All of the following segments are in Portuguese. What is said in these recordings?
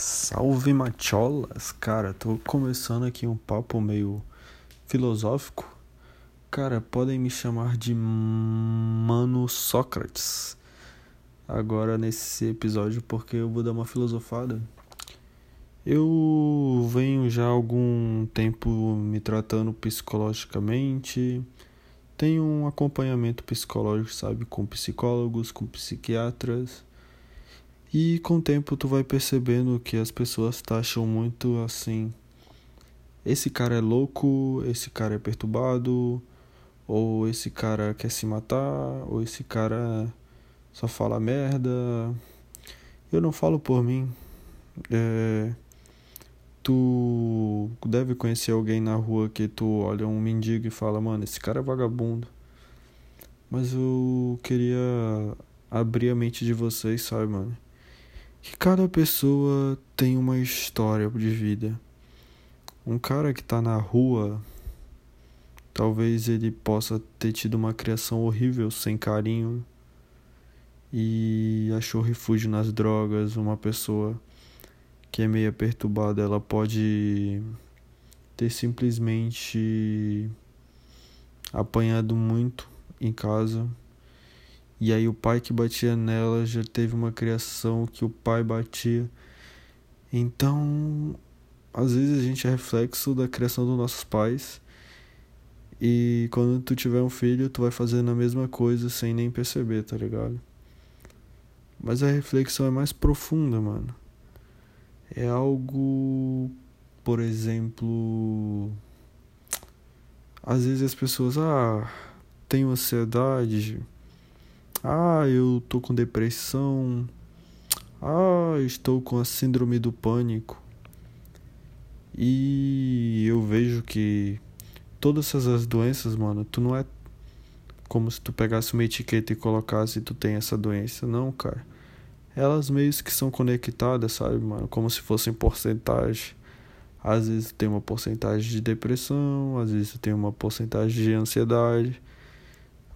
Salve macholas! Cara, tô começando aqui um papo meio filosófico. Cara, podem me chamar de Mano Sócrates. Agora nesse episódio porque eu vou dar uma filosofada. Eu venho já há algum tempo me tratando psicologicamente. Tenho um acompanhamento psicológico, sabe, com psicólogos, com psiquiatras. E com o tempo tu vai percebendo que as pessoas taxam muito assim. Esse cara é louco, esse cara é perturbado, ou esse cara quer se matar, ou esse cara só fala merda. Eu não falo por mim. É, tu deve conhecer alguém na rua que tu olha um mendigo e fala, mano, esse cara é vagabundo. Mas eu queria abrir a mente de vocês, sabe, mano? Que cada pessoa tem uma história de vida. Um cara que está na rua, talvez ele possa ter tido uma criação horrível, sem carinho, e achou refúgio nas drogas. Uma pessoa que é meio perturbada, ela pode ter simplesmente apanhado muito em casa e aí o pai que batia nela já teve uma criação que o pai batia. Então, às vezes a gente é reflexo da criação dos nossos pais. E quando tu tiver um filho, tu vai fazendo a mesma coisa sem nem perceber, tá ligado? Mas a reflexão é mais profunda, mano. É algo, por exemplo, às vezes as pessoas, ah, tenho ansiedade, ah, eu tô com depressão. Ah, estou com a síndrome do pânico. E eu vejo que todas essas doenças, mano, tu não é como se tu pegasse uma etiqueta e colocasse tu tem essa doença, não, cara. Elas meio que são conectadas, sabe, mano, como se fossem porcentagem. Às vezes tem uma porcentagem de depressão, às vezes tem uma porcentagem de ansiedade,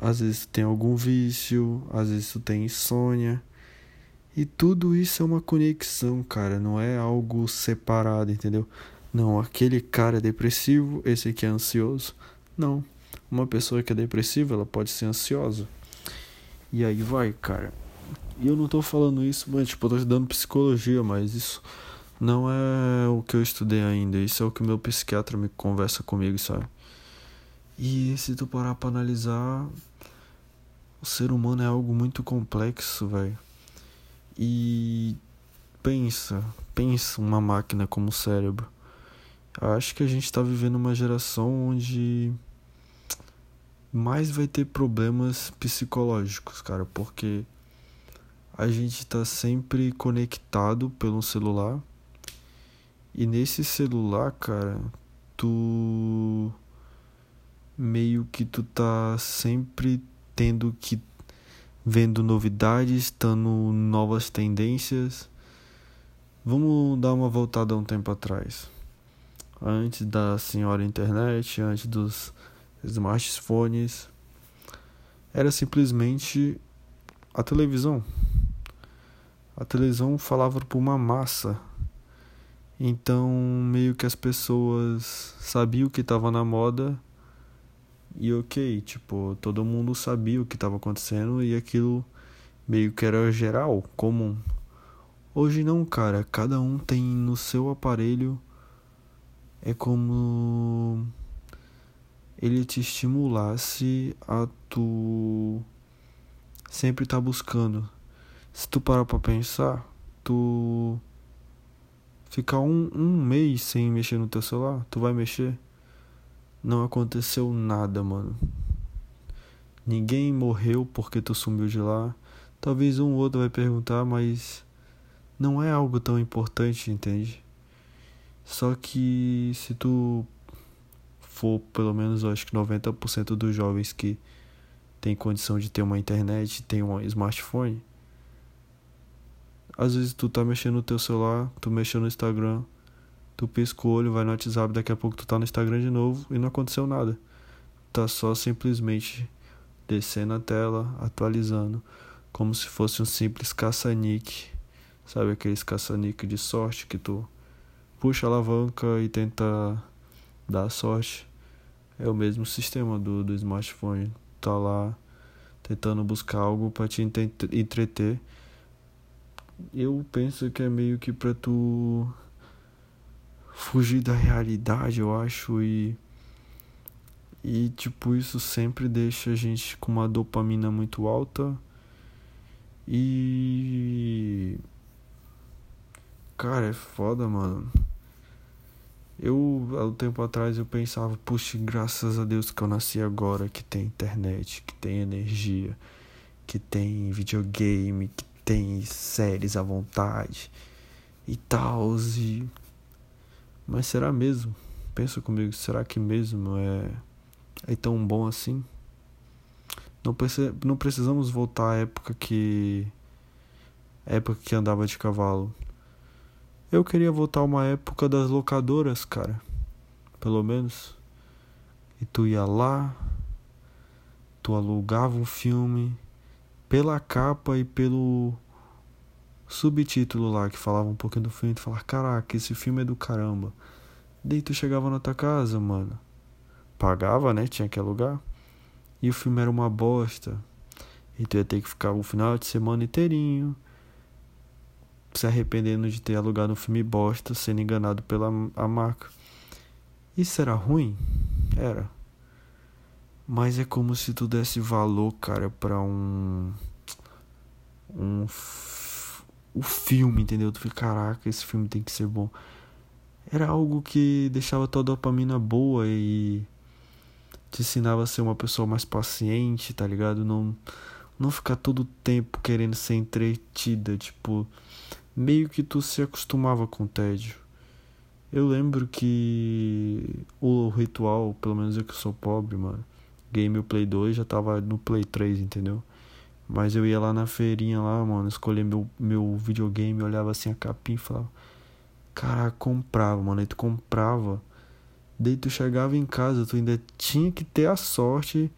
às vezes tu tem algum vício, às vezes tu tem insônia. E tudo isso é uma conexão, cara, não é algo separado, entendeu? Não, aquele cara é depressivo, esse aqui é ansioso. Não. Uma pessoa que é depressiva, ela pode ser ansiosa. E aí vai, cara. E eu não tô falando isso, mas tipo, eu tô estudando psicologia, mas isso não é o que eu estudei ainda. Isso é o que o meu psiquiatra me conversa comigo, sabe? E se tu parar pra analisar, o ser humano é algo muito complexo, velho. E pensa, pensa uma máquina como o cérebro. Eu acho que a gente tá vivendo uma geração onde mais vai ter problemas psicológicos, cara, porque a gente tá sempre conectado pelo celular. E nesse celular, cara, tu meio que tu tá sempre tendo que vendo novidades, estando novas tendências. Vamos dar uma voltada um tempo atrás. Antes da senhora internet, antes dos smartphones, era simplesmente a televisão. A televisão falava para uma massa. Então, meio que as pessoas sabiam o que estava na moda e ok, tipo, todo mundo sabia o que estava acontecendo e aquilo meio que era geral, comum. Hoje não, cara, cada um tem no seu aparelho é como ele te estimulasse a tu sempre estar tá buscando. Se tu parar pra pensar, tu ficar um, um mês sem mexer no teu celular, tu vai mexer? Não aconteceu nada, mano. Ninguém morreu porque tu sumiu de lá. Talvez um ou outro vai perguntar, mas não é algo tão importante, entende? Só que se tu for pelo menos, eu acho que 90% dos jovens que tem condição de ter uma internet, tem um smartphone, às vezes tu tá mexendo no teu celular, tu mexeu no Instagram, tu pisca o olho, vai no WhatsApp, daqui a pouco tu tá no Instagram de novo e não aconteceu nada. Tá só simplesmente descendo a tela, atualizando, como se fosse um simples caça-nick, Sabe aqueles caça-níquel de sorte que tu puxa a alavanca e tenta dar sorte? É o mesmo sistema do, do smartphone. Tá lá tentando buscar algo para te entreter. Eu penso que é meio que pra tu fugir da realidade, eu acho, e e tipo isso sempre deixa a gente com uma dopamina muito alta. E cara, é foda, mano. Eu, há um tempo atrás, eu pensava, puxa, graças a Deus que eu nasci agora, que tem internet, que tem energia, que tem videogame, que tem séries à vontade e tal. E... Mas será mesmo? Pensa comigo, será que mesmo é, é tão bom assim? Não, não precisamos voltar à época que. época que andava de cavalo. Eu queria voltar a uma época das locadoras, cara. Pelo menos. E tu ia lá, tu alugava um filme pela capa e pelo subtítulo lá que falava um pouquinho do filme, tu falava, caraca, esse filme é do caramba. Daí tu chegava na tua casa, mano. Pagava, né? Tinha que alugar. E o filme era uma bosta. E tu ia ter que ficar o final de semana inteirinho se arrependendo de ter alugado um filme bosta, sendo enganado pela a marca. Isso era ruim? Era. Mas é como se tu desse valor, cara, pra um. Um. O filme, entendeu? Tu fica, caraca, esse filme tem que ser bom. Era algo que deixava tua dopamina boa e. Te ensinava a ser uma pessoa mais paciente, tá ligado? Não. Não ficar todo o tempo querendo ser entretida, tipo meio que tu se acostumava com o tédio. Eu lembro que o ritual, pelo menos eu que sou pobre, mano, game Play 2 já tava no Play 3, entendeu? Mas eu ia lá na feirinha lá, mano, escolher meu, meu videogame, olhava assim a capinha e falava, caraca, comprava, mano, aí tu comprava. Daí tu chegava em casa, tu ainda tinha que ter a sorte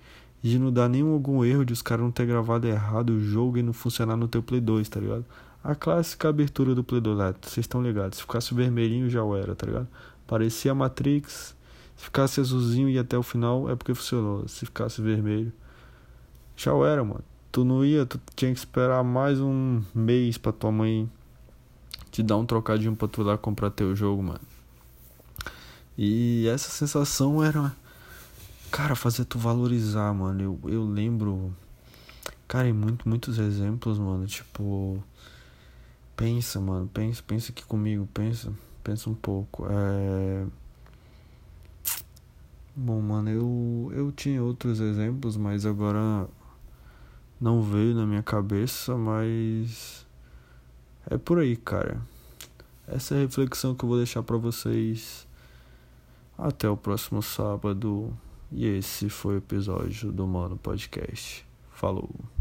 de não dar nenhum algum erro de os caras não ter gravado errado o jogo e não funcionar no teu Play 2, tá ligado? A clássica abertura do Play 2 vocês estão ligados. Se ficasse vermelhinho já era, tá ligado? Parecia Matrix. Se ficasse azulzinho e até o final é porque funcionou. Se ficasse vermelho, já era, mano. Tu não ia, tu tinha que esperar mais um mês pra tua mãe te dar um trocadinho pra tu lá comprar teu jogo, mano. E essa sensação era. Cara, fazer tu valorizar, mano. Eu, eu lembro. Cara, em muito, muitos exemplos, mano. Tipo. Pensa, mano, pensa, pensa aqui comigo, pensa, pensa um pouco. É... Bom, mano, eu, eu tinha outros exemplos, mas agora não veio na minha cabeça, mas é por aí, cara. Essa é a reflexão que eu vou deixar para vocês. Até o próximo sábado. E esse foi o episódio do Mano Podcast. Falou.